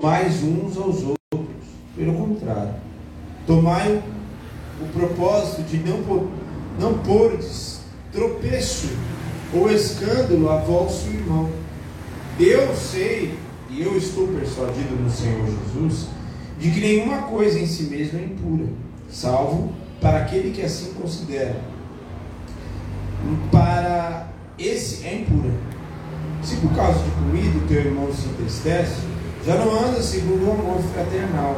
mais uns aos outros. Pelo contrário, tomai o propósito de não, não pordes tropeço ou escândalo a vosso irmão. Eu sei, e eu estou persuadido no Senhor Jesus, de que nenhuma coisa em si mesma é impura, salvo para aquele que assim considera. Para esse é impura. Se por causa de comida o teu irmão se entristece, já não anda segundo o amor fraternal.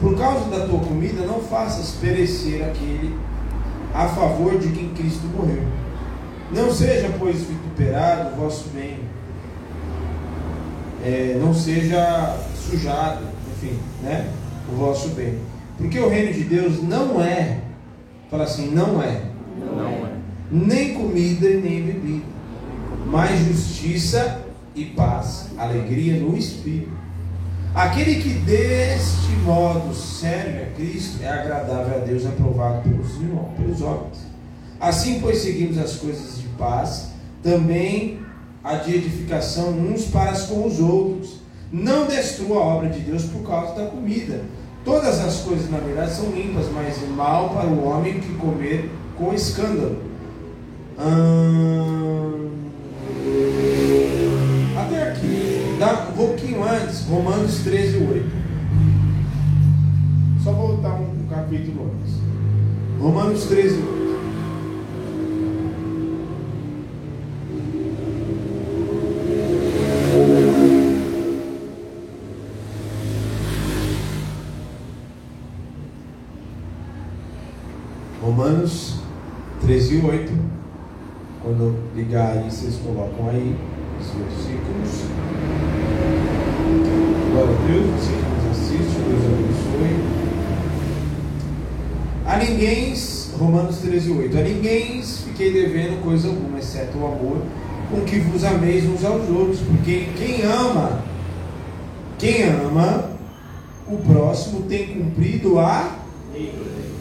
Por causa da tua comida, não faças perecer aquele a favor de quem Cristo morreu. Não seja, pois, vituperado o vosso bem, é, não seja sujado, enfim, né, o vosso bem. Porque o reino de Deus não é, fala assim, não é, não é. nem comida nem bebida, mas justiça e paz, alegria no Espírito. Aquele que deste modo serve a Cristo é agradável a Deus, aprovado pelos, irmãos, pelos homens. Assim, pois, seguimos as coisas de paz, também a de edificação uns para com os outros. Não destrua a obra de Deus por causa da comida. Todas as coisas, na verdade, são limpas, mas é mal para o homem que comer com escândalo. Hum... Dá um pouquinho antes, Romanos 13, 8. Só voltar um capítulo antes. Romanos 13, 8. Romanos 13 e 8. Quando ligar aí, vocês colocam aí os versículos. Deus, você que nos assiste, Deus abençoe. A ninguém, Romanos 13, 8. A ninguém fiquei devendo coisa alguma, exceto o amor, com que vos ameis uns aos outros. Porque quem ama, quem ama o próximo tem cumprido a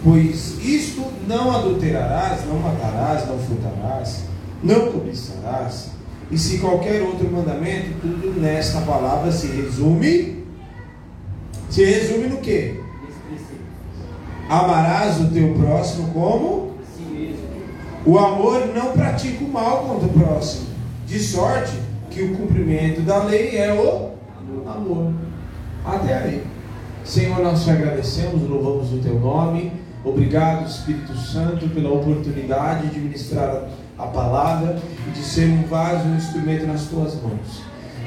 Pois isto não adulterarás, não matarás, não furtarás, não cobiçarás. E se qualquer outro mandamento, tudo nesta palavra se resume. Se resume no que? Amarás o teu próximo como? O amor não pratica o mal contra o próximo. De sorte que o cumprimento da lei é o amor. Até aí. Senhor, nós te agradecemos, louvamos o teu nome. Obrigado, Espírito Santo, pela oportunidade de ministrar a palavra e de ser um vaso, um instrumento nas tuas mãos.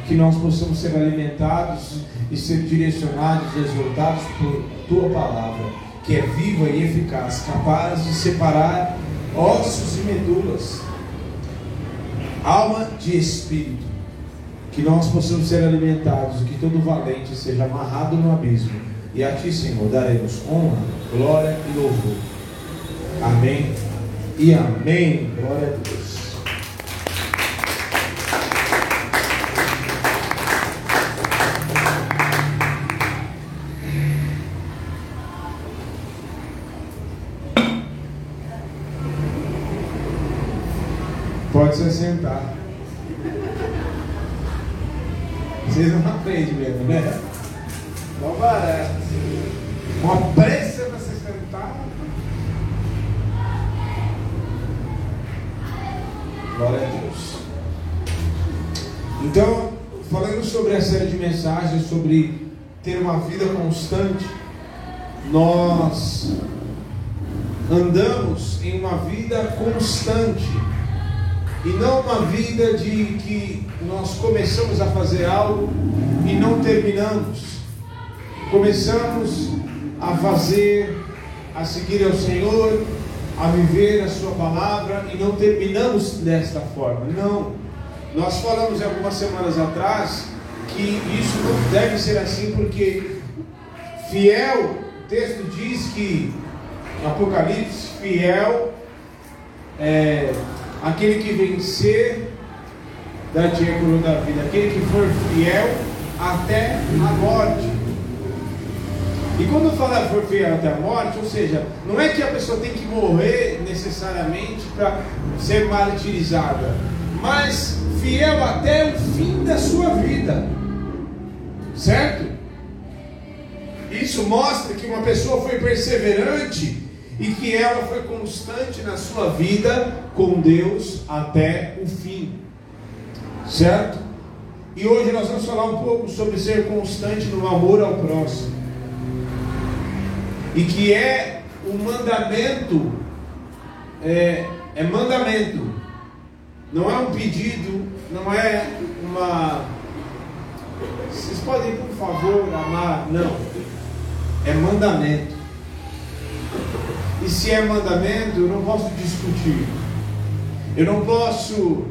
Que nós possamos ser alimentados e ser direcionados exortados por tua palavra, que é viva e eficaz, capaz de separar ossos e medulas, alma de espírito. Que nós possamos ser alimentados que todo valente seja amarrado no abismo e a Ti, Senhor, daremos honra, glória e louvor. Amém e amém. Glória a Deus. Sentar. Vocês não aprendem mesmo, né? Não barato. Uma pressa para se sentar. Glória a Deus. Então, falando sobre a série de mensagens sobre ter uma vida constante, nós andamos em uma vida constante e não uma vida de que nós começamos a fazer algo e não terminamos começamos a fazer, a seguir ao Senhor, a viver a Sua palavra e não terminamos desta forma. Não. Nós falamos algumas semanas atrás que isso não deve ser assim, porque fiel, o texto diz que, Apocalipse, fiel é aquele que vencer da coroa da vida, aquele que for fiel até a morte. E quando fala for fiel até a morte, ou seja, não é que a pessoa tem que morrer necessariamente para ser martirizada, mas fiel até o fim da sua vida, certo? Isso mostra que uma pessoa foi perseverante e que ela foi constante na sua vida com Deus até o fim. Certo? E hoje nós vamos falar um pouco sobre ser constante no amor ao próximo. E que é o mandamento, é, é mandamento, não é um pedido, não é uma. Vocês podem, por favor, amar? Não. É mandamento. E se é mandamento, eu não posso discutir. Eu não posso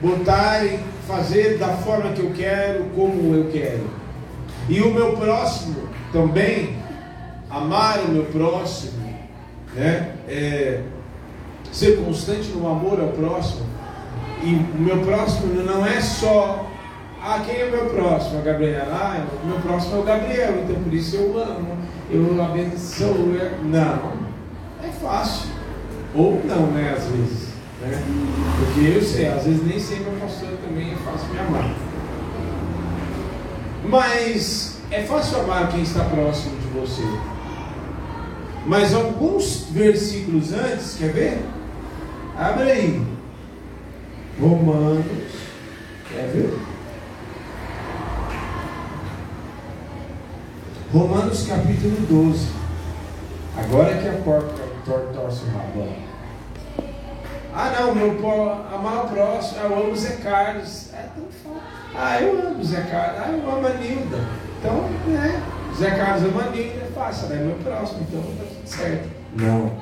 botar e fazer da forma que eu quero, como eu quero. E o meu próximo também, amar o meu próximo, né? É, ser constante no amor ao próximo. E o meu próximo não é só ah, quem é o meu próximo? A Gabriela. Ah, meu próximo é o Gabriel, então por isso eu amo, eu abençoo. Não, fácil. Ou não, né, às vezes. Né? Porque eu sei, às vezes nem sempre meu pastor também é fácil me amar. Mas é fácil amar quem está próximo de você. Mas alguns versículos antes, quer ver? Abre aí. Romanos. Quer ver? Romanos capítulo 12. Agora que a porta torce o rabo. Ah não, meu amar o próximo, eu amo Zé Carlos. É tão fácil. Ah, eu amo Zé Carlos. Ah, eu amo a Nilda. Então, né? Zé Carlos ama a Nilda, é fácil, ela é meu próximo, então tá tudo certo. Não.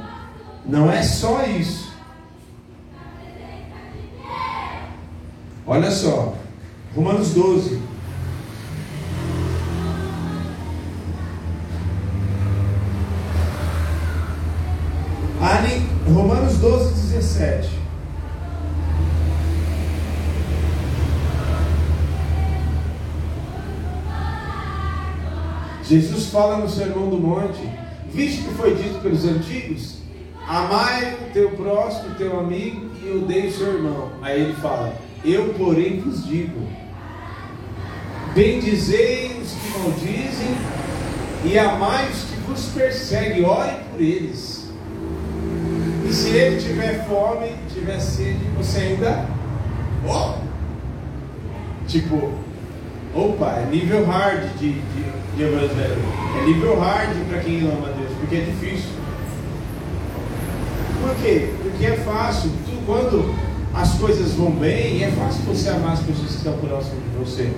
Não é só isso. Olha só, Romanos 12. Jesus fala no Sermão do Monte: Visto que foi dito pelos antigos, amai o teu próximo, teu amigo e odeie o seu irmão. Aí ele fala: eu, porém, vos digo: bendizei os que maldizem e amai os que vos perseguem, ore por eles. E se ele tiver fome, tiver sede, você ainda. Oh! Tipo, opa, é nível hard de, de, de evangelho. É nível hard para quem ama Deus, porque é difícil. Por quê? Porque é fácil. Tu, quando as coisas vão bem, é fácil você amar as pessoas que estão próximas de você.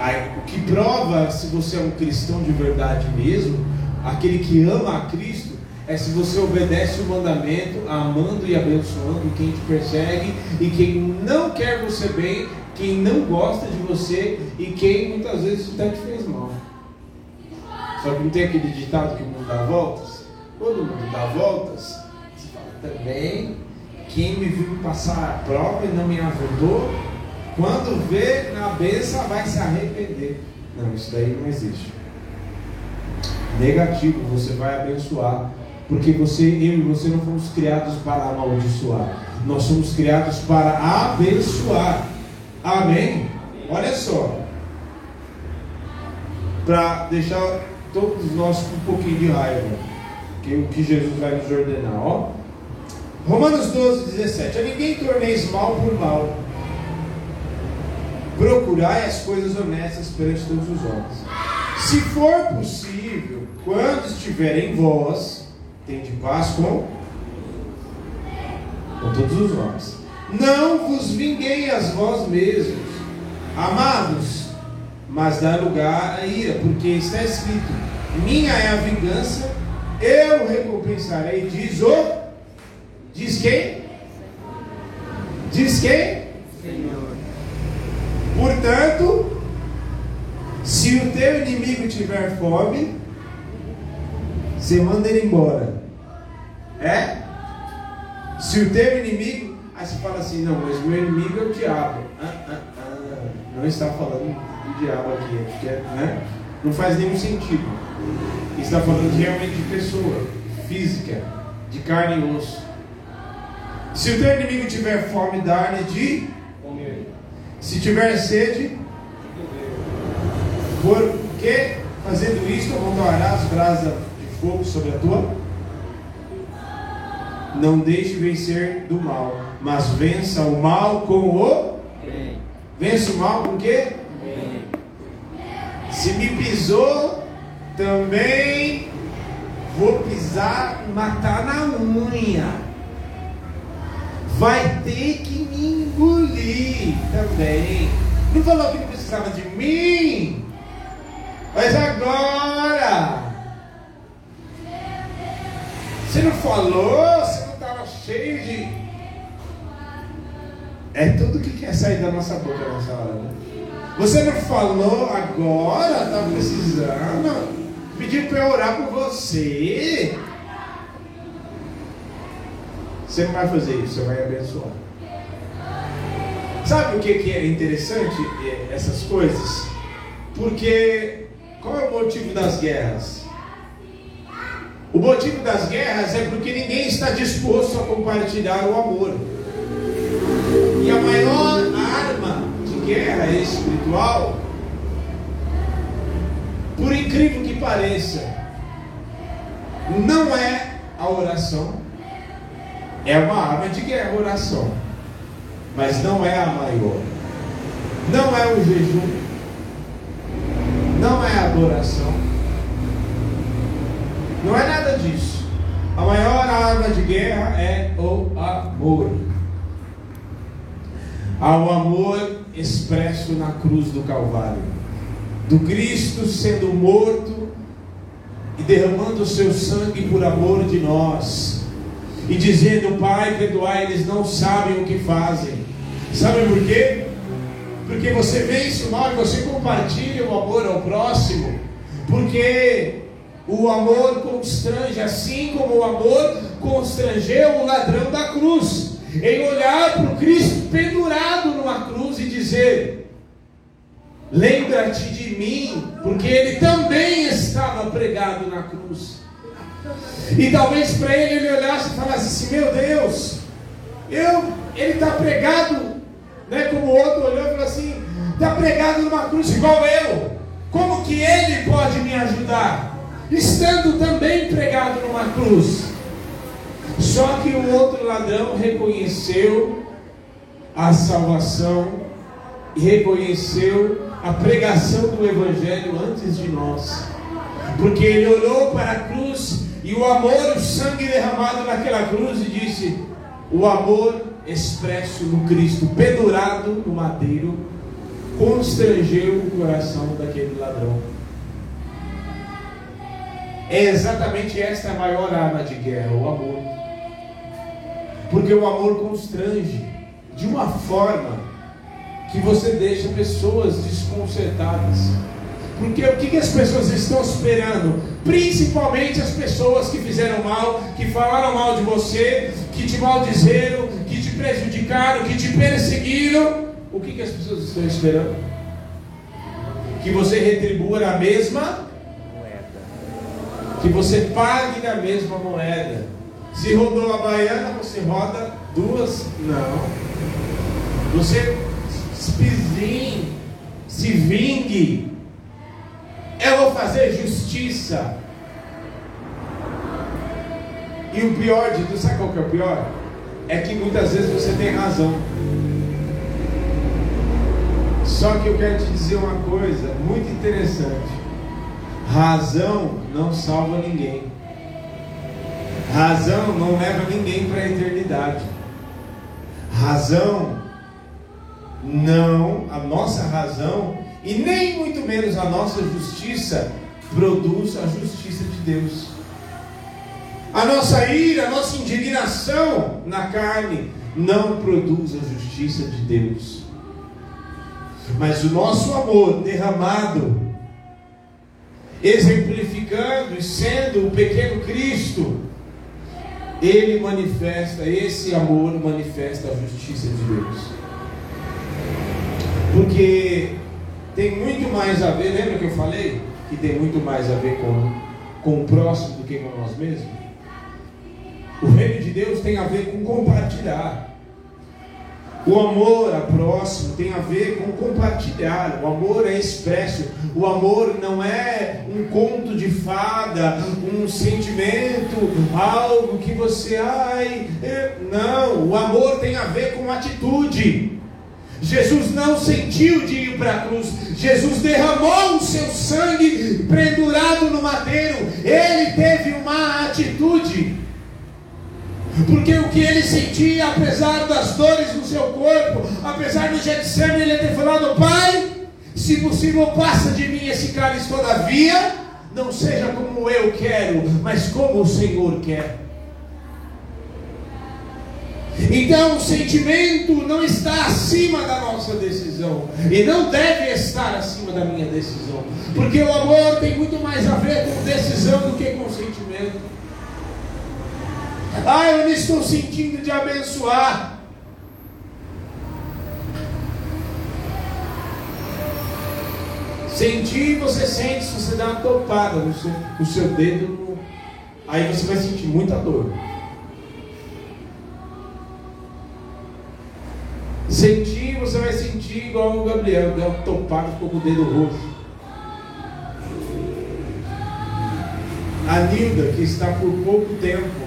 Aí, o que prova se você é um cristão de verdade mesmo, aquele que ama a Cristo, é se você obedece o mandamento, amando e abençoando quem te persegue e quem não quer você bem, quem não gosta de você e quem muitas vezes até te fez mal. Só que não tem aquele ditado que o mundo dá voltas? Quando o mundo dá voltas, também. Quem me viu passar a prova e não me ajudou, quando vê na benção vai se arrepender. Não, isso daí não existe. Negativo, você vai abençoar. Porque você, eu e você não fomos criados para amaldiçoar. Nós somos criados para abençoar. Amém? Olha só. Para deixar todos nós com um pouquinho de raiva. Que o que Jesus vai nos ordenar. Ó. Romanos 12, 17. A ninguém torneis mal por mal. Procurai as coisas honestas perante todos os homens. Se for possível, quando estiver em vós, tende paz com, com todos os homens. Não vos vinguei as vós mesmos, amados, mas dá lugar à ira, porque está escrito: Minha é a vingança, eu recompensarei, diz o Diz quem? Diz quem? Senhor. Portanto, se o teu inimigo tiver fome, você manda ele embora. É? Se o teu inimigo. Aí você fala assim, não, mas meu inimigo é o diabo. Ah, ah, ah. Não está falando do diabo aqui, porque, né? Não faz nenhum sentido. Está falando realmente de pessoa, física, de carne e osso. Se o teu inimigo tiver fome, dá-lhe de comer. Se tiver sede, Porque fazendo isto, as brasas de fogo sobre a tua. Não deixe vencer do mal, mas vença o mal com o. Bem. Vença o mal com o quê? Bem. Se me pisou, também vou pisar, matar na unha. Vai ter que me engolir também. Não falou que não precisava de mim? Mas agora. Você não falou? Você não estava cheio de. É tudo que quer sair da nossa boca nessa hora, né? Você não falou agora, está precisando. Pediu para eu orar por você. Você não vai fazer isso, você vai abençoar. Sabe o que, que é interessante é, essas coisas? Porque qual é o motivo das guerras? O motivo das guerras é porque ninguém está disposto a compartilhar o amor. A maior arma de guerra espiritual, por incrível que pareça, não é a oração, é uma arma de guerra a oração, mas não é a maior. Não é o jejum, não é adoração, não é nada disso. A maior arma de guerra é o amor. Ao amor expresso na cruz do Calvário, do Cristo sendo morto e derramando o seu sangue por amor de nós, e dizendo: Pai, perdoai, eles não sabem o que fazem. Sabe por quê? porque você vence o mal e você compartilha o amor ao próximo, porque o amor constrange, assim como o amor constrangeu o ladrão da cruz, em olhar para o Cristo pendurado numa cruz e dizer: Lembra-te de mim, porque ele também estava pregado na cruz. E talvez para ele ele olhasse e falasse assim: Meu Deus, eu, ele está pregado né? Como o outro olhou e falou assim: está pregado numa cruz igual eu. Como que ele pode me ajudar? Estando também pregado numa cruz. Só que o outro ladrão reconheceu a salvação reconheceu a pregação do Evangelho antes de nós. Porque ele olhou para a cruz e o amor, o sangue derramado naquela cruz e disse: O amor expresso no Cristo, pendurado no madeiro, constrangeu o coração daquele ladrão. É exatamente esta a maior arma de guerra, o amor. Porque o amor constrange de uma forma que você deixa pessoas desconcertadas. Porque o que, que as pessoas estão esperando? Principalmente as pessoas que fizeram mal, que falaram mal de você, que te maldizeram, que te prejudicaram, que te perseguiram. O que, que as pessoas estão esperando? Que você retribua na mesma moeda. Que você pague na mesma moeda. Se rodou a baiana, você roda duas? Não. Você se se vingue eu vou fazer justiça. E o pior de tudo, sabe qual que é o pior? É que muitas vezes você tem razão. Só que eu quero te dizer uma coisa muito interessante. Razão não salva ninguém. Razão não leva ninguém para a eternidade. Razão não, a nossa razão e nem muito menos a nossa justiça produz a justiça de Deus. A nossa ira, a nossa indignação na carne não produz a justiça de Deus. Mas o nosso amor derramado, exemplificando e sendo o pequeno Cristo, ele manifesta, esse amor manifesta a justiça de Deus. Porque tem muito mais a ver, lembra que eu falei? Que tem muito mais a ver com, com o próximo do que com nós mesmos? O reino de Deus tem a ver com compartilhar. O amor a próximo tem a ver com compartilhar. O amor é expresso. O amor não é um conto de fada, um sentimento, algo que você, ai, é... não. O amor tem a ver com atitude. Jesus não sentiu de ir para a cruz. Jesus derramou o seu sangue pendurado no madeiro. Ele teve uma atitude. Porque o que ele sentia, apesar das dores no seu corpo, apesar do Getsemane, ele ter falado: Pai, se possível, passa de mim esse cálice, todavia, não seja como eu quero, mas como o Senhor quer. Então o sentimento não está acima da nossa decisão e não deve estar acima da minha decisão, porque o amor tem muito mais a ver com decisão do que com sentimento. Ah, eu não estou sentindo de abençoar. Sentir, você sente se você dá uma topada no seu, no seu dedo, aí você vai sentir muita dor. Sentir, você vai sentir igual o Gabriel, deu uma topada, ficou com o dedo roxo. A Nilda, que está por pouco tempo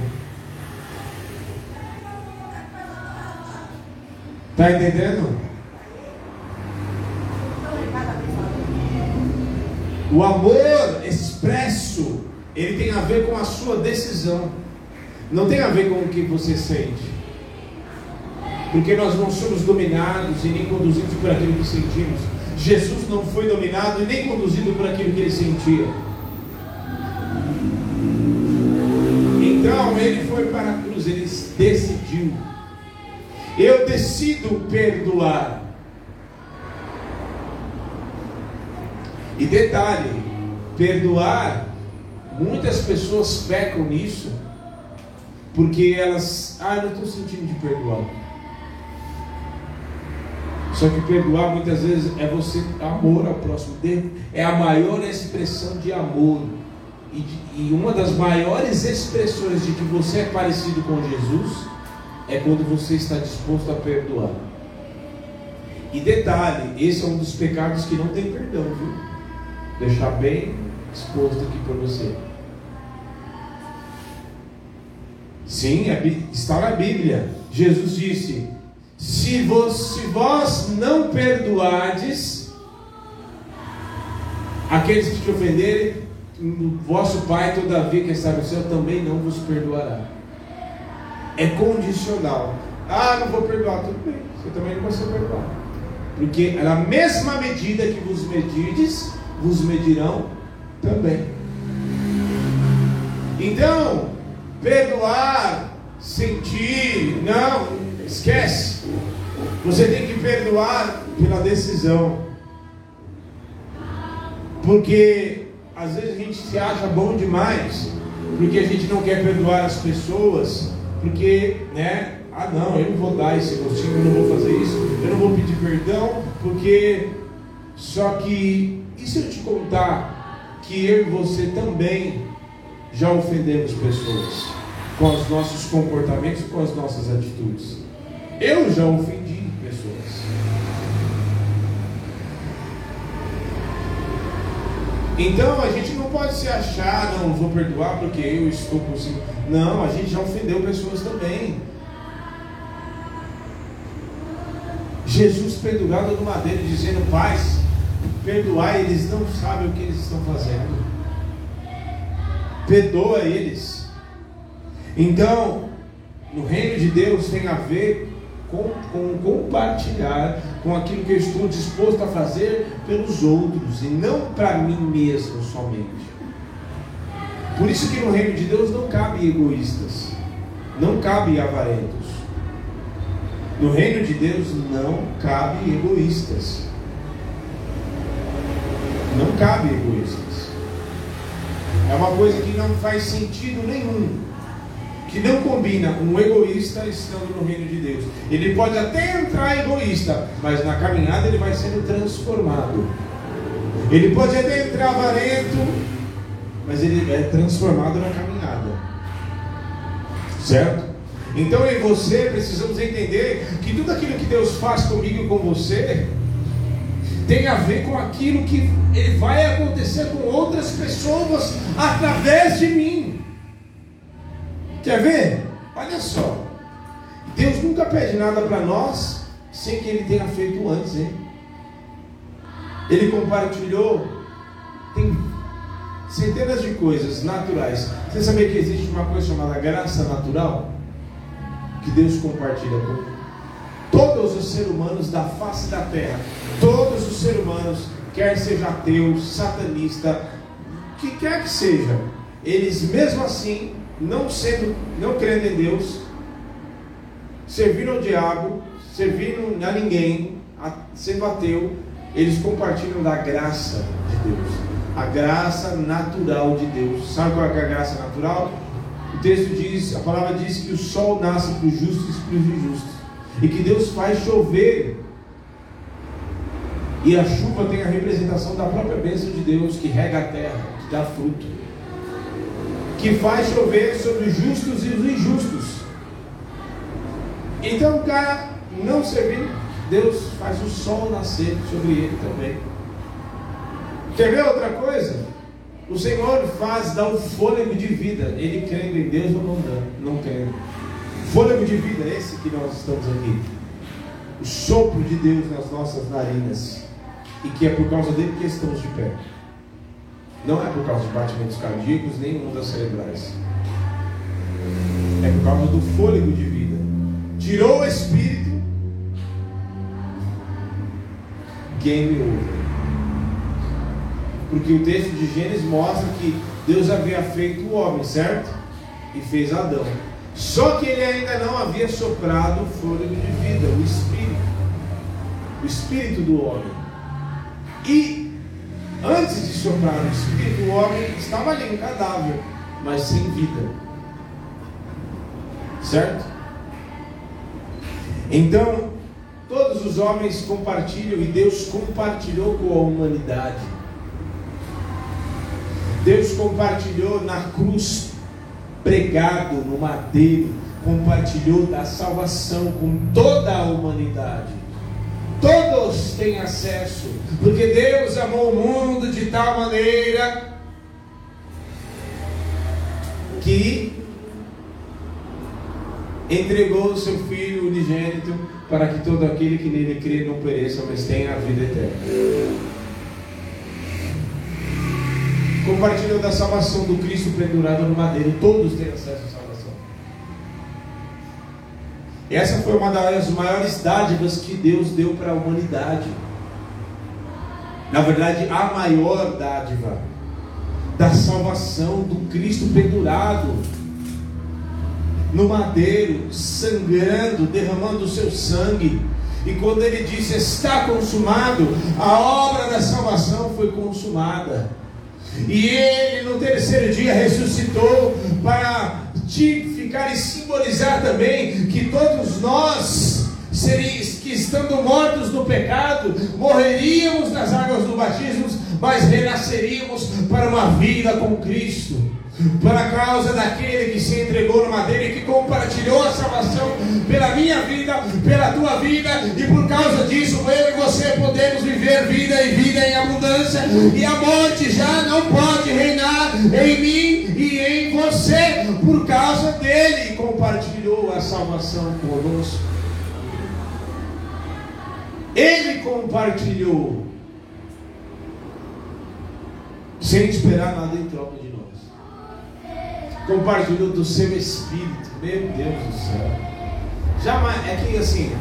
Está entendendo? O amor expresso, ele tem a ver com a sua decisão. Não tem a ver com o que você sente. Porque nós não somos dominados e nem conduzidos por aquilo que sentimos. Jesus não foi dominado e nem conduzido por aquilo que ele sentia. Então ele foi para a cruz, ele decidiu eu decido perdoar. E detalhe, perdoar, muitas pessoas pecam nisso, porque elas, ah, não estou sentindo de perdoar. Só que perdoar muitas vezes é você amor ao próximo, é a maior expressão de amor. E, de, e uma das maiores expressões de que você é parecido com Jesus é quando você está disposto a perdoar. E detalhe, esse é um dos pecados que não tem perdão, viu? Deixar bem exposto aqui para você. Sim, é está na Bíblia. Jesus disse: se vós, se vós não perdoardes aqueles que te ofenderem, o vosso Pai, todavia que está no céu, também não vos perdoará é condicional. Ah, não vou perdoar, tudo bem, você também não vai ser perdoado. Porque na mesma medida que vos medirdes, vos medirão também. Então, perdoar, sentir, não, esquece. Você tem que perdoar pela decisão. Porque às vezes a gente se acha bom demais, porque a gente não quer perdoar as pessoas porque, né? Ah, não, eu não vou dar esse gostinho, eu não vou fazer isso, eu não vou pedir perdão, porque. Só que, e se eu te contar que eu e você também já ofendemos pessoas com os nossos comportamentos, com as nossas atitudes? Eu já ofendi pessoas. Então a gente pode se achar, não, vou perdoar porque eu estou consigo. Não, a gente já ofendeu pessoas também. Jesus pendurado no madeiro, dizendo: Paz, perdoai, eles não sabem o que eles estão fazendo. Perdoa eles. Então, no reino de Deus tem a ver com, com compartilhar com aquilo que eu estou disposto a fazer pelos outros e não para mim mesmo somente. Por isso que no reino de Deus não cabe egoístas, não cabe avarentos. No reino de Deus não cabe egoístas. Não cabe egoístas. É uma coisa que não faz sentido nenhum. Que não combina um egoísta estando no reino de Deus. Ele pode até entrar egoísta, mas na caminhada ele vai sendo transformado. Ele pode até entrar avarento, mas ele é transformado na caminhada. Certo? Então eu e você precisamos entender que tudo aquilo que Deus faz comigo e com você tem a ver com aquilo que vai acontecer com outras pessoas através de mim. Quer ver? Olha só. Deus nunca pede nada para nós sem que Ele tenha feito antes, hein? Ele compartilhou, tem centenas de coisas naturais. Você sabia que existe uma coisa chamada graça natural? Que Deus compartilha com todos os seres humanos da face da terra. Todos os seres humanos, quer seja ateu, satanista, que quer que seja, eles mesmo assim, não sendo, não crendo em Deus, servindo ao diabo, servindo a ninguém, sendo ateu, eles compartilham da graça de Deus, a graça natural de Deus. Sabe qual é a graça natural? O texto diz, a palavra diz que o sol nasce para os justos e para os injustos, e que Deus faz chover. E a chuva tem a representação da própria bênção de Deus que rega a terra, que dá fruto, que faz chover sobre os justos e os injustos. Então o cara não servindo, Deus faz o sol nascer sobre ele também. Quer ver outra coisa? O Senhor faz dar o fôlego de vida. Ele crendo em Deus ou não, não crendo. Fôlego de vida, esse que nós estamos aqui. O sopro de Deus nas nossas narinas. E que é por causa dele que estamos de pé. Não é por causa de batimentos cardíacos, nem ondas cerebrais. É por causa do fôlego de vida. Tirou o espírito, game over. Porque o texto de Gênesis mostra que Deus havia feito o homem, certo? E fez Adão. Só que ele ainda não havia soprado o fôlego de vida, o espírito. O espírito do homem. E antes de soprar o espírito, o homem estava ali, um cadáver, mas sem vida. Certo? Então, todos os homens compartilham e Deus compartilhou com a humanidade. Deus compartilhou na cruz, pregado no madeiro, compartilhou da salvação com toda a humanidade. Todos têm acesso, porque Deus amou o mundo de tal maneira que entregou o seu Filho unigênito para que todo aquele que nele crê não pereça, mas tenha a vida eterna. Compartilhou da salvação do Cristo pendurado no madeiro, todos têm acesso à salvação. Essa foi uma das maiores dádivas que Deus deu para a humanidade. Na verdade, a maior dádiva da salvação do Cristo pendurado no madeiro, sangrando, derramando o seu sangue. E quando ele disse está consumado, a obra da salvação foi consumada. E ele no terceiro dia ressuscitou para tipificar e simbolizar também que todos nós seríamos, que estando mortos no pecado, morreríamos nas águas do batismo, mas renasceríamos para uma vida com Cristo por causa daquele que se entregou no madeira e que compartilhou a salvação pela minha vida, pela tua vida, e por causa disso eu e você podemos viver vida e vida em abundância, e a morte já não pode reinar em mim e em você, por causa dele, compartilhou a salvação conosco. Ele compartilhou, sem esperar nada em troca compartilhou do seu espírito. Meu Deus do céu. Jamais, é que assim,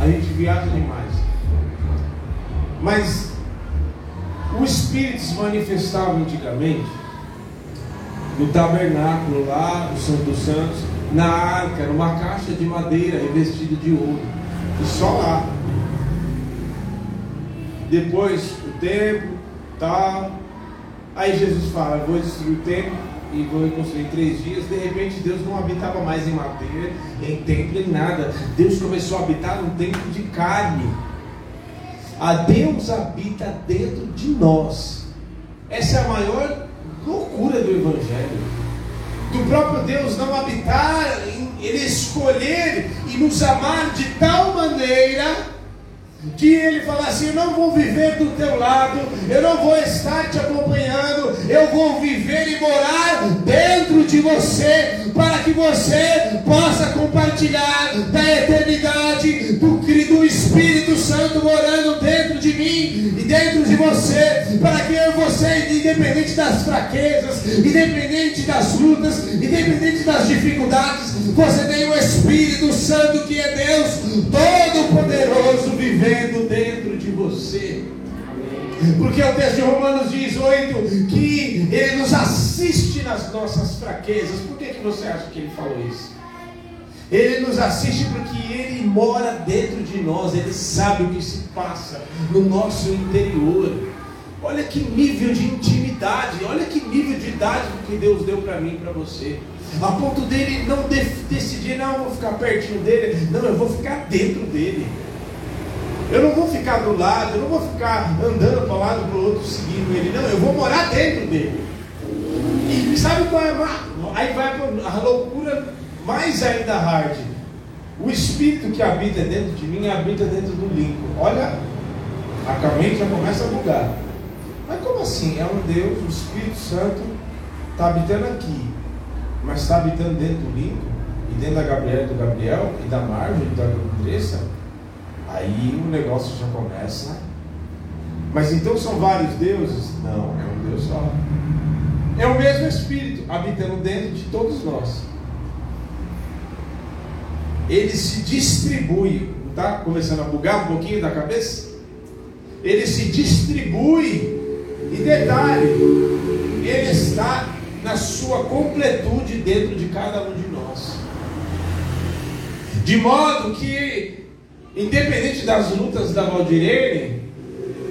a gente viaja demais. Mas o Espírito se manifestava antigamente no tabernáculo lá, no Santo dos Santos, na arca, numa caixa de madeira revestida de ouro. E só lá. Depois o templo, tal. Aí Jesus fala, vou destruir o templo e vou reconstruir três dias. De repente, Deus não habitava mais em madeira, em templo, em nada. Deus começou a habitar num templo de carne. A Deus habita dentro de nós. Essa é a maior loucura do Evangelho. Do próprio Deus não habitar ele escolher e nos amar de tal maneira que ele fala assim: Eu não vou viver do teu lado, eu não vou estar te acompanhando, eu vou viver e morar dentro de você, para que você possa compartilhar da eternidade do, do Espírito Santo morando dentro de mim e dentro de você, para que eu e você, independente das fraquezas, independente das lutas, independente das dificuldades, você tenha o Espírito Santo que é Deus Todo-Poderoso vivendo dentro de você. Porque o texto de Romanos 18 que ele nos assiste nas nossas fraquezas. Por que, que você acha que ele falou isso? Ele nos assiste porque ele mora dentro de nós, ele sabe o que se passa no nosso interior. Olha que nível de intimidade, olha que nível de idade que Deus deu para mim e para você. A ponto dele não decidir, não, eu vou ficar pertinho dele, não, eu vou ficar dentro dele. Eu não vou ficar do lado, eu não vou ficar andando para um lado para o outro seguindo ele, não, eu vou morar dentro dele. E sabe qual é a. Aí vai a loucura mais ainda hard. O espírito que habita dentro de mim habita dentro do Lincoln. Olha, a mente já começa a bugar. Mas como assim? É um Deus, o Espírito Santo está habitando aqui, mas está habitando dentro do Lincoln, e dentro da Gabriela do Gabriel, e da Marvel, e da Andressa. Aí o negócio já começa. Mas então são vários deuses? Não, é um Deus só. É o mesmo Espírito habitando dentro de todos nós. Ele se distribui. Está começando a bugar um pouquinho da cabeça? Ele se distribui. E detalhe, ele está na sua completude dentro de cada um de nós. De modo que Independente das lutas da Valdirene,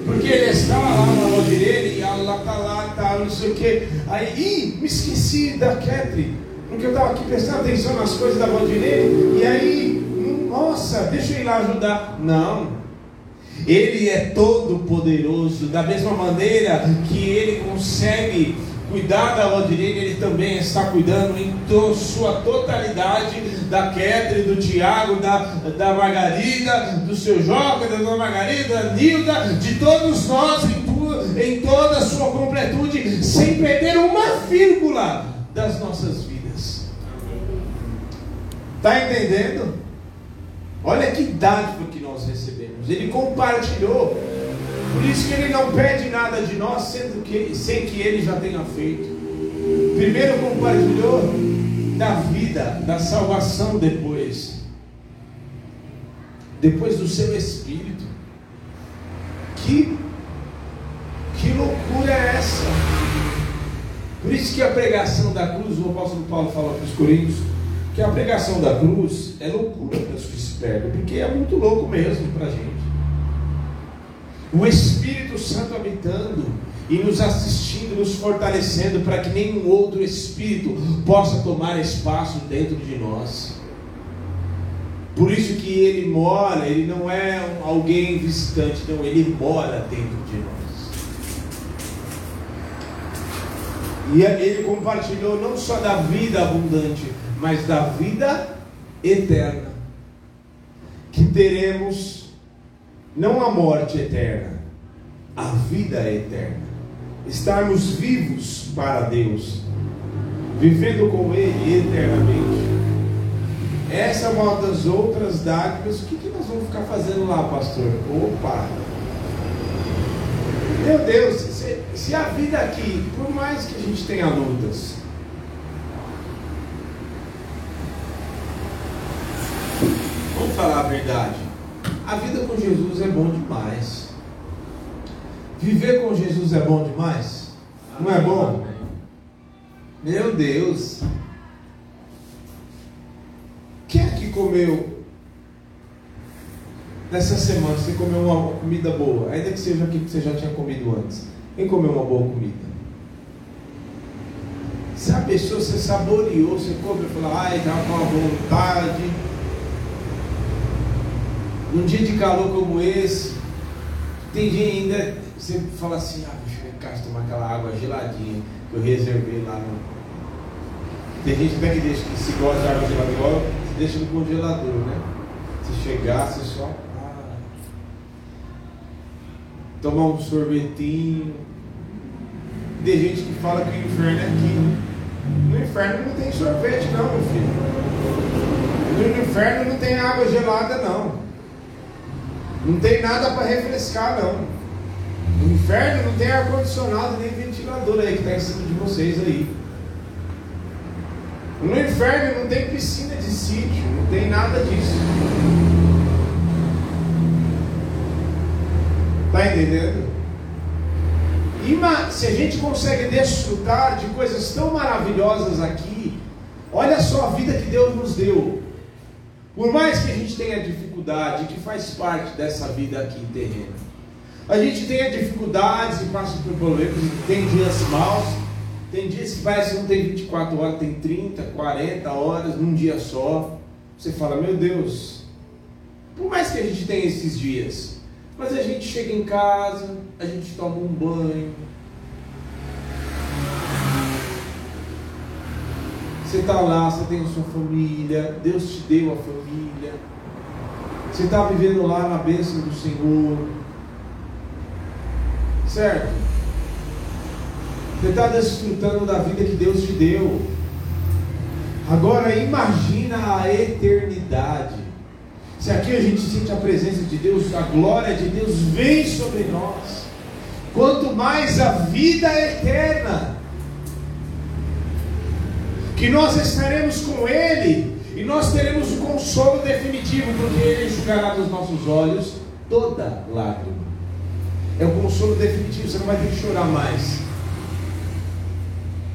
porque ele estava lá na Valdirene e ela está lá, tá, não sei o que. Aí, ih, me esqueci da Catherine, porque eu estava aqui prestando atenção nas coisas da Valdirene, e aí, hum, nossa, deixa eu ir lá ajudar. Não. Ele é todo poderoso, da mesma maneira que ele consegue cuidar da Valdirene, ele também está cuidando em to, sua totalidade da Ketri, do Tiago, da, da Margarida, do seu Joca, da dona Margarida, da Nilda, de todos nós em, em toda a sua completude, sem perder uma vírgula das nossas vidas. Está entendendo? Olha que dádiva que nós recebemos. Ele compartilhou por isso que ele não pede nada de nós, sendo que, sem que ele já tenha feito. Primeiro compartilhou da vida, da salvação depois. Depois do seu espírito. Que, que loucura é essa? Por isso que a pregação da cruz, o apóstolo Paulo fala para os Coríntios, que a pregação da cruz é loucura para os que se perdem, porque é muito louco mesmo para a gente o Espírito Santo habitando e nos assistindo, nos fortalecendo para que nenhum outro espírito possa tomar espaço dentro de nós. Por isso que ele mora, ele não é alguém visitante, não, ele mora dentro de nós. E ele compartilhou não só da vida abundante, mas da vida eterna. Que teremos não a morte eterna, a vida eterna. Estarmos vivos para Deus, vivendo com Ele eternamente. Essa é uma das outras dádivas. O que, que nós vamos ficar fazendo lá, pastor? Opa! Meu Deus, se, se a vida aqui, por mais que a gente tenha lutas, vamos falar a verdade. A vida com Jesus é bom demais. Viver com Jesus é bom demais? Não é bom? Meu Deus. Quem é que comeu nessa semana? Você comeu uma comida boa, ainda que seja aquilo que você já tinha comido antes. Quem comeu uma boa comida? Se a pessoa se saboreou, você come e fala, ai, com uma vontade num dia de calor como esse, tem dia ainda, você fala assim, ah, deixa eu casa tomar aquela água geladinha que eu reservei lá no. Tem gente até que deixa que se gosta de água gelada igual, deixa no congelador, né? Se chegar, você só. Tomar um sorvetinho. Tem gente que fala que o inferno é aqui, né? No inferno não tem sorvete, não, meu filho. No inferno não tem água gelada, não. Não tem nada para refrescar, não. No inferno não tem ar-condicionado nem ventilador aí que está em cima de vocês aí. No inferno não tem piscina de sítio, não tem nada disso. Está entendendo? E se a gente consegue desfrutar de coisas tão maravilhosas aqui, olha só a vida que Deus nos deu. Por mais que a gente tenha dificuldade, que faz parte dessa vida aqui terrena, a gente tenha dificuldades e passa por problemas, tem dias maus, tem dias que parece que não tem 24 horas, tem 30, 40 horas num dia só. Você fala, meu Deus, por mais que a gente tenha esses dias, mas a gente chega em casa, a gente toma um banho. Você está lá, você tem a sua família, Deus te deu a família. Você está vivendo lá na bênção do Senhor. Certo? Você está desfrutando da vida que Deus te deu. Agora imagina a eternidade. Se aqui a gente sente a presença de Deus, a glória de Deus vem sobre nós. Quanto mais a vida eterna, que nós estaremos com Ele e nós teremos o consolo definitivo, porque Ele enxugará dos nossos olhos toda lágrima. É o consolo definitivo, você não vai ter que chorar mais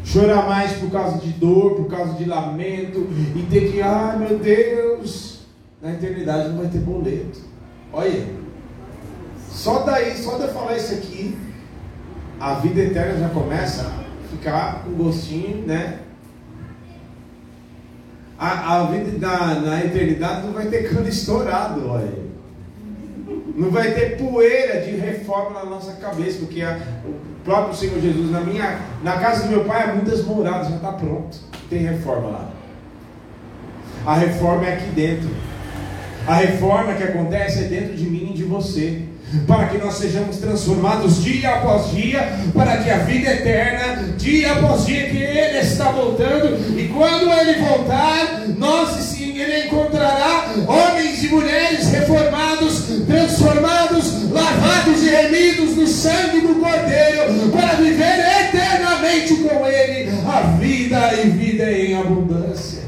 chorar mais por causa de dor, por causa de lamento, e ter que, ai meu Deus, na eternidade não vai ter boleto. Olha, só daí, só de eu falar isso aqui, a vida eterna já começa a ficar com gostinho, né? A, a vida na, na eternidade não vai ter cano estourado, olha. Não vai ter poeira de reforma na nossa cabeça, porque a, o próprio Senhor Jesus, na minha, na casa do meu pai, há muitas moradas, já está pronto. Tem reforma lá. A reforma é aqui dentro. A reforma que acontece é dentro de mim e de você. Para que nós sejamos transformados dia após dia, para que a vida eterna, dia após dia, que Ele está voltando, e quando Ele voltar, nós sim, Ele encontrará homens e mulheres reformados, transformados, lavados e remidos no sangue do Cordeiro, para viver eternamente com Ele a vida e vida em abundância.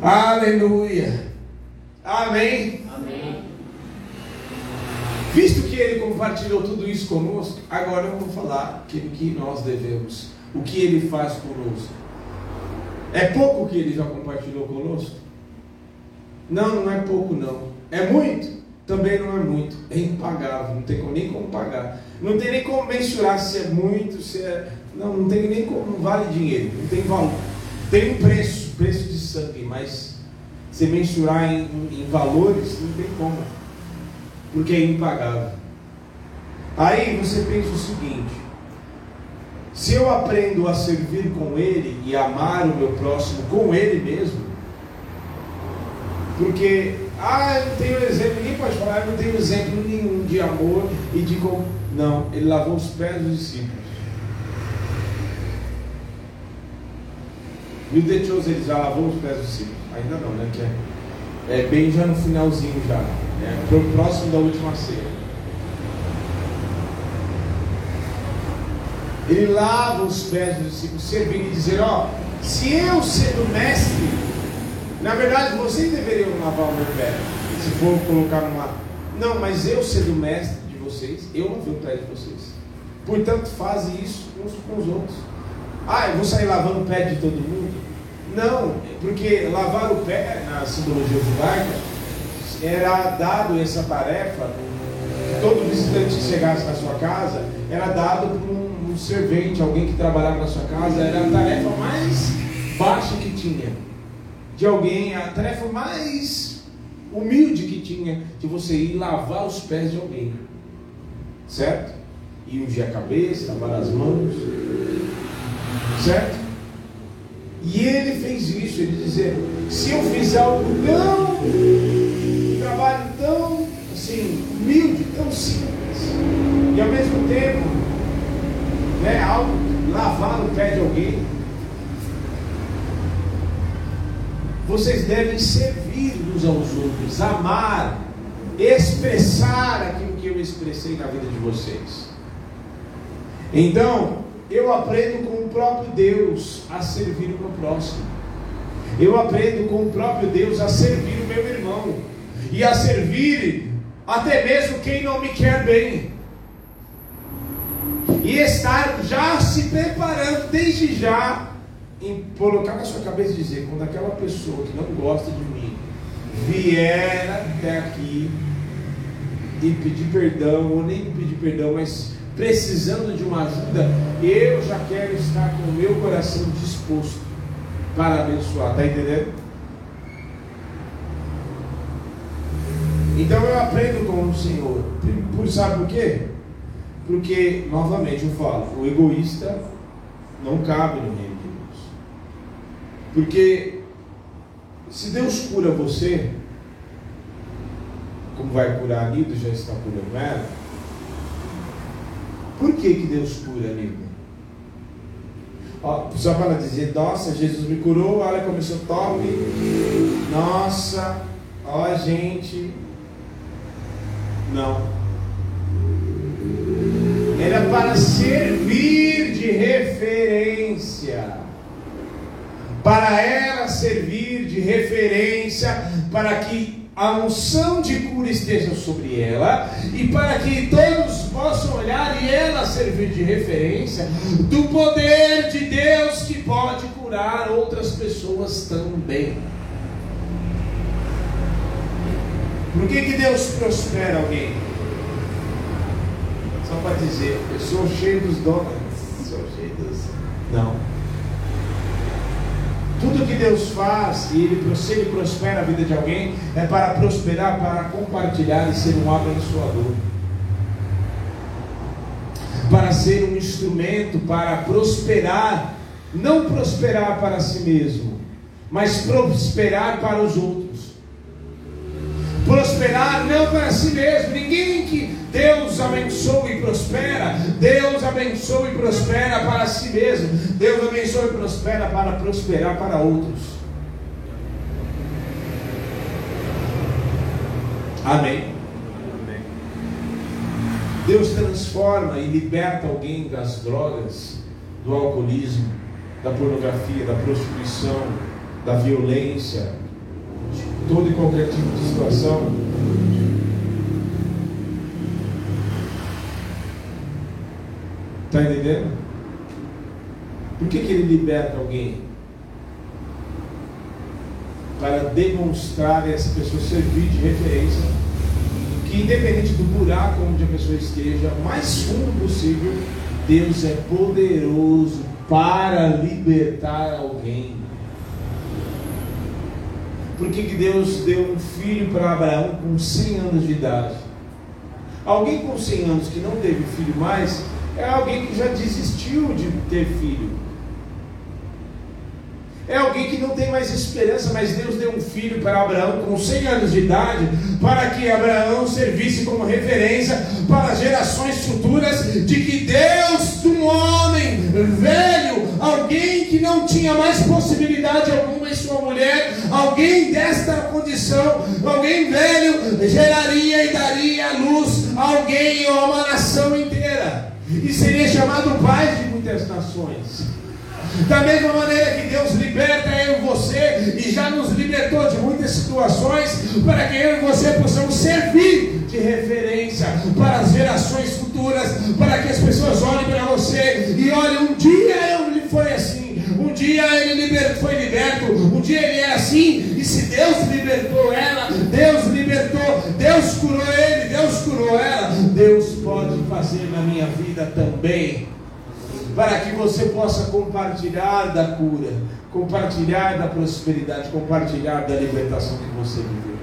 Aleluia. Amém. Amém. Visto que ele compartilhou tudo isso conosco, agora eu vou falar aquilo que nós devemos, o que ele faz conosco. É pouco o que ele já compartilhou conosco? Não, não é pouco não. É muito? Também não é muito. É impagável, não tem nem como pagar. Não tem nem como mensurar se é muito, se é. Não, não tem nem como, não vale dinheiro, não tem valor. Tem um preço, preço de sangue, mas se mensurar em, em valores, não tem como, porque é impagável. Aí você pensa o seguinte: se eu aprendo a servir com Ele e amar o meu próximo com Ele mesmo, porque, ah, eu não tenho exemplo, ninguém pode falar, eu não tenho exemplo nenhum de amor e de como. Não, ele lavou os pés dos discípulos. E o de ele já lavou os pés dos discípulos. Ainda não, né? Que é, é bem já no finalzinho já. É, próximo da última ceia. Ele lava os pés dos discípulos, servindo e dizer, ó, se eu sendo mestre, na verdade vocês deveriam lavar o meu pé, se for colocar numa. Não, mas eu sendo mestre de vocês, eu lavei o pé de vocês. Portanto, fazem isso uns com os outros. Ah, eu vou sair lavando o pé de todo mundo? Não, porque lavar o pé na simbologia judaica era dado essa tarefa, todo visitante que chegasse na sua casa, era dado por um, um servente, alguém que trabalhava na sua casa, era a tarefa mais baixa que tinha, de alguém, a tarefa mais humilde que tinha, de você ir lavar os pés de alguém, certo? E ungir a cabeça, lavar as mãos, certo? E ele fez isso, ele dizia, se eu fizer algo tão, trabalho tão assim, humilde, tão simples, e ao mesmo tempo, né, algo, lavar o pé de alguém, vocês devem servir uns aos outros, amar, expressar aquilo que eu expressei na vida de vocês. Então, eu aprendo com o próprio Deus a servir o meu próximo. Eu aprendo com o próprio Deus a servir o meu irmão. E a servir até mesmo quem não me quer bem. E estar já se preparando desde já em colocar na sua cabeça e dizer, quando aquela pessoa que não gosta de mim vier até aqui e pedir perdão, ou nem pedir perdão, mas precisando de uma ajuda, eu já quero estar com o meu coração disposto para abençoar. Está entendendo? Então eu aprendo com o Senhor. Por, sabe por quê? Porque, novamente eu falo, o egoísta não cabe no reino de Deus. Porque se Deus cura você, como vai curar a Nilda, já está curando ela, por que, que Deus cura a Nilda? só para dizer, nossa, Jesus me curou, ela começou top, nossa, ó gente, não. Era para servir de referência para ela servir de referência para que a unção de cura esteja sobre ela e para que todos possam olhar e ela servir de referência do poder de Deus que pode curar outras pessoas também. Por que, que Deus prospera alguém? Só para dizer, eu sou cheio dos dons. Sou cheio dos. Não. Tudo que Deus faz e Ele, se Ele prospera a vida de alguém, é para prosperar, para compartilhar e ser um abençoador. Para ser um instrumento para prosperar, não prosperar para si mesmo, mas prosperar para os outros prosperar não para si mesmo. Ninguém que Deus abençoa e prospera, Deus abençoa e prospera para si mesmo. Deus abençoa e prospera para prosperar para outros. Amém. Deus transforma e liberta alguém das drogas, do alcoolismo, da pornografia, da prostituição, da violência, todo e qualquer tipo de situação. Está entendendo? Por que, que ele liberta alguém? Para demonstrar essa pessoa servir de referência, que independente do buraco onde a pessoa esteja, mais fundo possível, Deus é poderoso para libertar alguém. Por que, que Deus deu um filho para Abraão com 100 anos de idade? Alguém com 100 anos que não teve filho mais é alguém que já desistiu de ter filho. É alguém que não tem mais esperança, mas Deus deu um filho para Abraão com 100 anos de idade, para que Abraão servisse como referência para gerações futuras de que Deus, um homem velho, alguém que não tinha mais possibilidade alguma em sua mulher, alguém desta condição, alguém velho, geraria e daria à luz alguém ou uma nação inteira, e seria chamado pai de muitas nações. Da mesma maneira que Deus liberta eu e você, e já nos libertou de muitas situações, para que eu e você possamos servir de referência para as gerações futuras, para que as pessoas olhem para você e olhem, um dia eu foi assim, um dia ele foi liberto, um dia ele é assim, e se Deus libertou ela, Deus libertou, Deus curou ele, Deus curou ela, Deus pode fazer na minha vida também para que você possa compartilhar da cura, compartilhar da prosperidade, compartilhar da libertação que você viveu.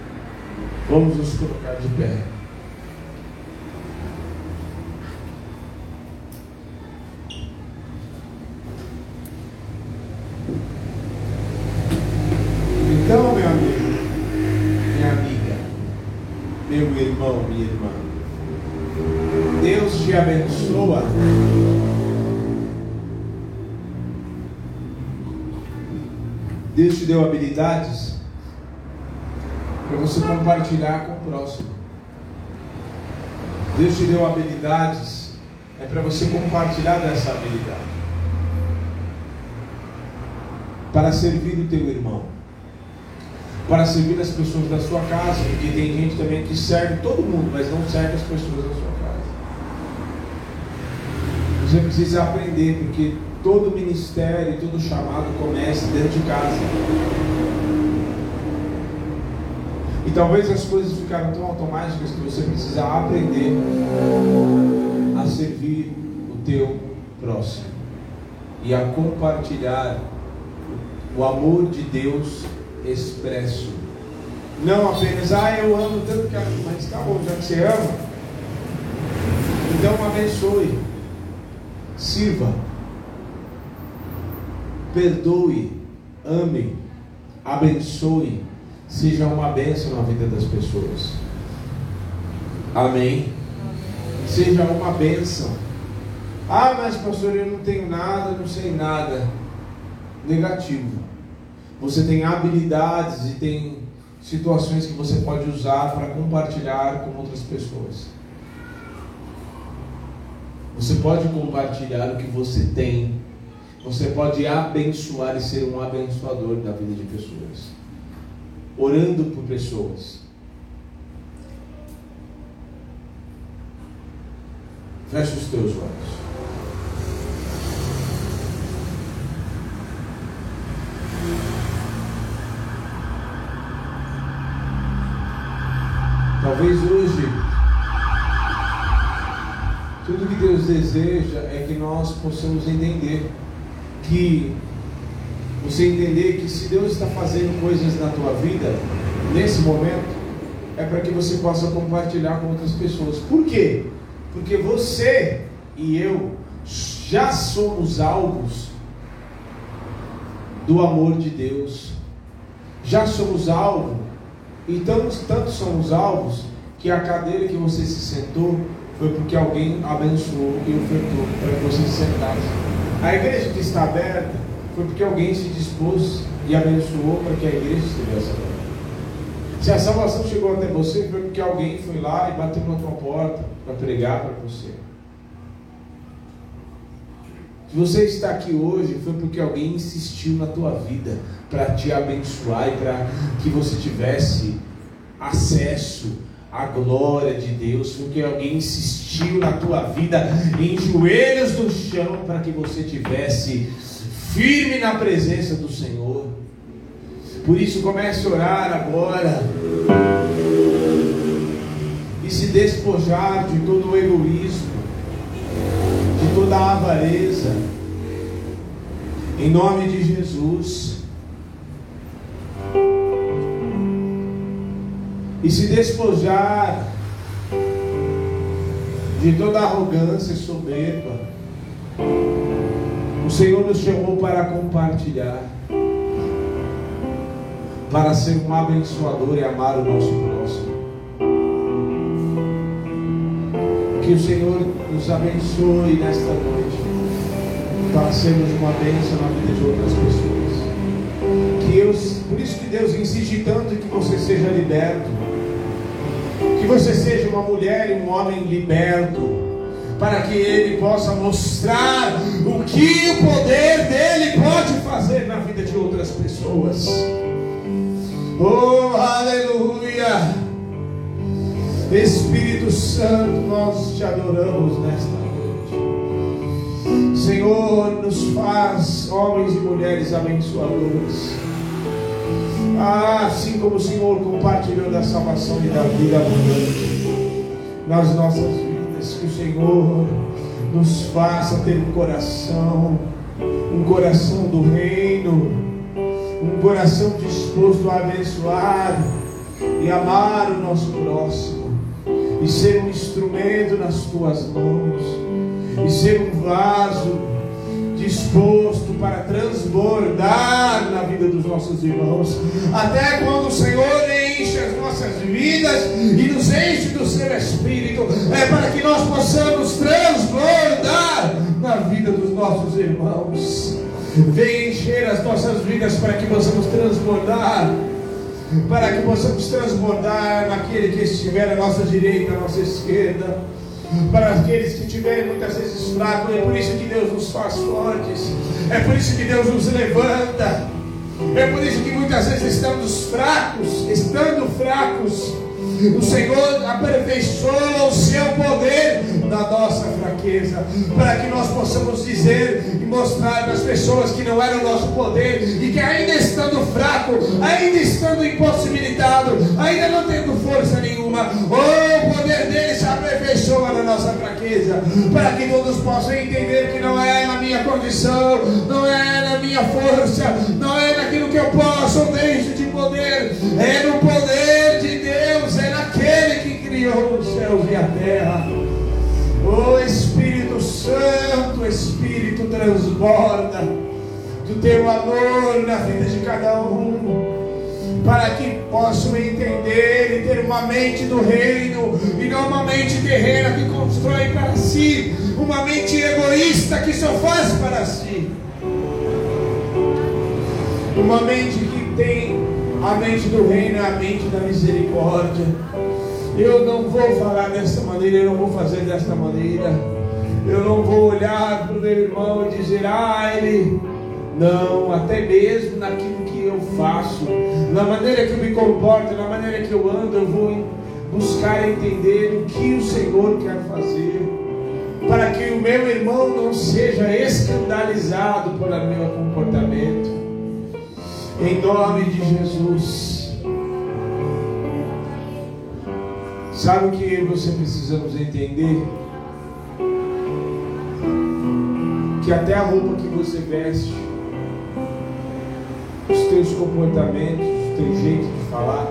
Vamos nos colocar de pé. irmão, minha irmã. Deus te abençoa. Deus te deu habilidades para você compartilhar com o próximo. Deus te deu habilidades, é para você compartilhar dessa habilidade. Para servir o teu irmão. Para servir as pessoas da sua casa, porque tem gente também que serve todo mundo, mas não serve as pessoas da sua casa. Você precisa aprender, porque todo ministério, todo chamado começa dentro de casa. E talvez as coisas ficaram tão automáticas que você precisa aprender a servir o teu próximo e a compartilhar o amor de Deus expresso. Não apenas, ah, eu amo tanto que mas tá bom, já que você ama, então abençoe, sirva perdoe, ame, abençoe, seja uma bênção na vida das pessoas. Amém? Seja uma bênção. Ah, mas pastor, eu não tenho nada, não sei nada. Negativo. Você tem habilidades e tem situações que você pode usar para compartilhar com outras pessoas. Você pode compartilhar o que você tem você pode abençoar e ser um abençoador da vida de pessoas. Orando por pessoas. Feche os teus olhos. Talvez hoje, tudo que Deus deseja é que nós possamos entender que você entender que se Deus está fazendo coisas na tua vida, nesse momento, é para que você possa compartilhar com outras pessoas. Por quê? Porque você e eu já somos alvos do amor de Deus. Já somos alvo. Então, tanto somos alvos que a cadeira que você se sentou foi porque alguém abençoou e ofertou para que você se sentasse. A igreja que está aberta foi porque alguém se dispôs e abençoou para que a igreja estivesse aberta. Se a salvação chegou até você, foi porque alguém foi lá e bateu na tua porta para pregar para você. Se você está aqui hoje, foi porque alguém insistiu na tua vida para te abençoar e para que você tivesse acesso a glória de Deus, porque alguém insistiu na tua vida em joelhos no chão para que você tivesse firme na presença do Senhor. Por isso comece a orar agora e se despojar de todo o egoísmo, de toda a avareza. Em nome de Jesus. E se despojar de toda arrogância e soberba. O Senhor nos chamou para compartilhar, para ser um abençoador e amar o nosso próximo. Que o Senhor nos abençoe nesta noite, para sermos uma bênção na vida de outras pessoas. Que Deus, por isso que Deus insiste tanto que você seja liberto que você seja uma mulher e um homem liberto, para que ele possa mostrar o que o poder dele pode fazer na vida de outras pessoas. Oh, aleluia! Espírito Santo, nós te adoramos nesta noite. Senhor, nos faz homens e mulheres abençoadores. Ah, assim como o Senhor compartilhou da salvação e da vida abundante nas nossas vidas, que o Senhor nos faça ter um coração, um coração do reino, um coração disposto a abençoar e amar o nosso próximo, e ser um instrumento nas tuas mãos, e ser um vaso disposto para transbordar na vida dos nossos irmãos, até quando o Senhor enche as nossas vidas e nos enche do seu Espírito, é para que nós possamos transbordar na vida dos nossos irmãos. Vem encher as nossas vidas para que possamos transbordar. Para que possamos transbordar naquele que estiver à nossa direita, à nossa esquerda. Para aqueles que estiverem muitas vezes fracos, é por isso que Deus nos faz fortes, é por isso que Deus nos levanta, é por isso que muitas vezes estamos fracos, estando fracos, o Senhor aperfeiçoa o seu poder na nossa fraqueza, para que nós possamos dizer e mostrar para as pessoas que não era o nosso poder e que ainda estando fraco, ainda estando impossibilitado, ainda não tendo força nenhuma, oh, o poder dele se aperfeiçoa na nossa fraqueza, para que todos possam entender que não é na minha condição, não é na minha força, não é naquilo que eu posso ou deixo de poder, é no poder de Deus, é naquele que criou os céus e a terra. Oh Espírito Santo, Espírito transborda do teu amor na vida de cada um, para que possam entender e ter uma mente do reino e não uma mente terrena que constrói para si, uma mente egoísta que só faz para si, uma mente que tem a mente do reino, a mente da misericórdia. Eu não vou falar dessa maneira, eu não vou fazer desta maneira. Eu não vou olhar para o meu irmão e dizer, ah, ele. Não, até mesmo naquilo que eu faço, na maneira que eu me comporto, na maneira que eu ando, eu vou buscar entender o que o Senhor quer fazer, para que o meu irmão não seja escandalizado por meu comportamento. Em nome de Jesus. Sabe o que você precisamos entender? Que até a roupa que você veste, os teus comportamentos, o teu jeito de falar,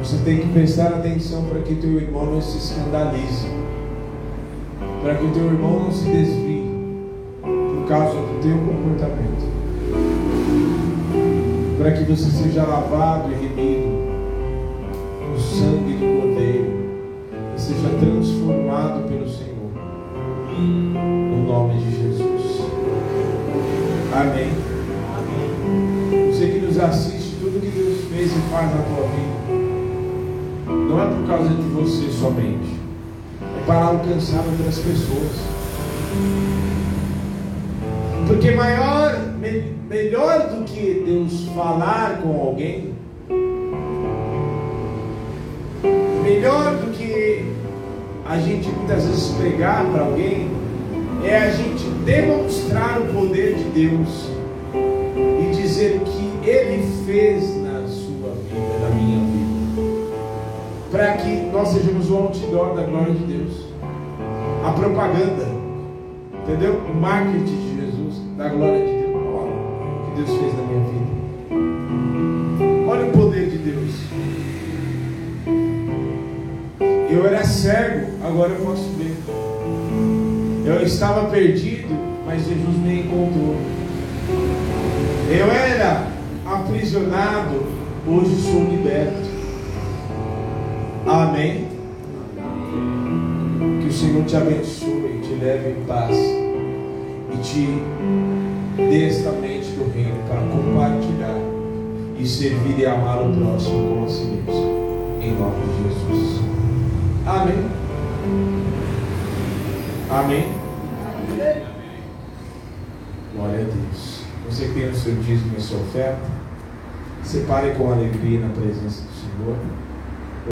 você tem que prestar atenção para que teu irmão não se escandalize, para que teu irmão não se desvie por causa do teu comportamento, para que você seja lavado e remido seja transformado pelo Senhor. No nome de Jesus. Amém. Você que nos assiste, tudo que Deus fez e faz na tua vida, não é por causa de você somente, é para alcançar outras pessoas. Porque maior, me, melhor do que Deus falar com alguém, melhor do que a gente muitas vezes pregar para alguém é a gente demonstrar o poder de Deus e dizer o que Ele fez na sua vida, na minha vida, para que nós sejamos o outdoor da glória de Deus, a propaganda, entendeu? O marketing de Jesus, da glória de Deus, olha o que Deus fez na minha vida, olha o poder de Deus. Eu era cego, agora eu posso ver. Eu estava perdido, mas Jesus me encontrou. Eu era aprisionado, hoje sou liberto. Amém. Que o Senhor te abençoe, te leve em paz e te dê esta mente do reino para compartilhar e servir e amar o próximo como a si mesmo. Em nome de Jesus. Amém. Amém. Glória a Deus. Você tem o seu dízimo e sua oferta, separe com alegria na presença do Senhor.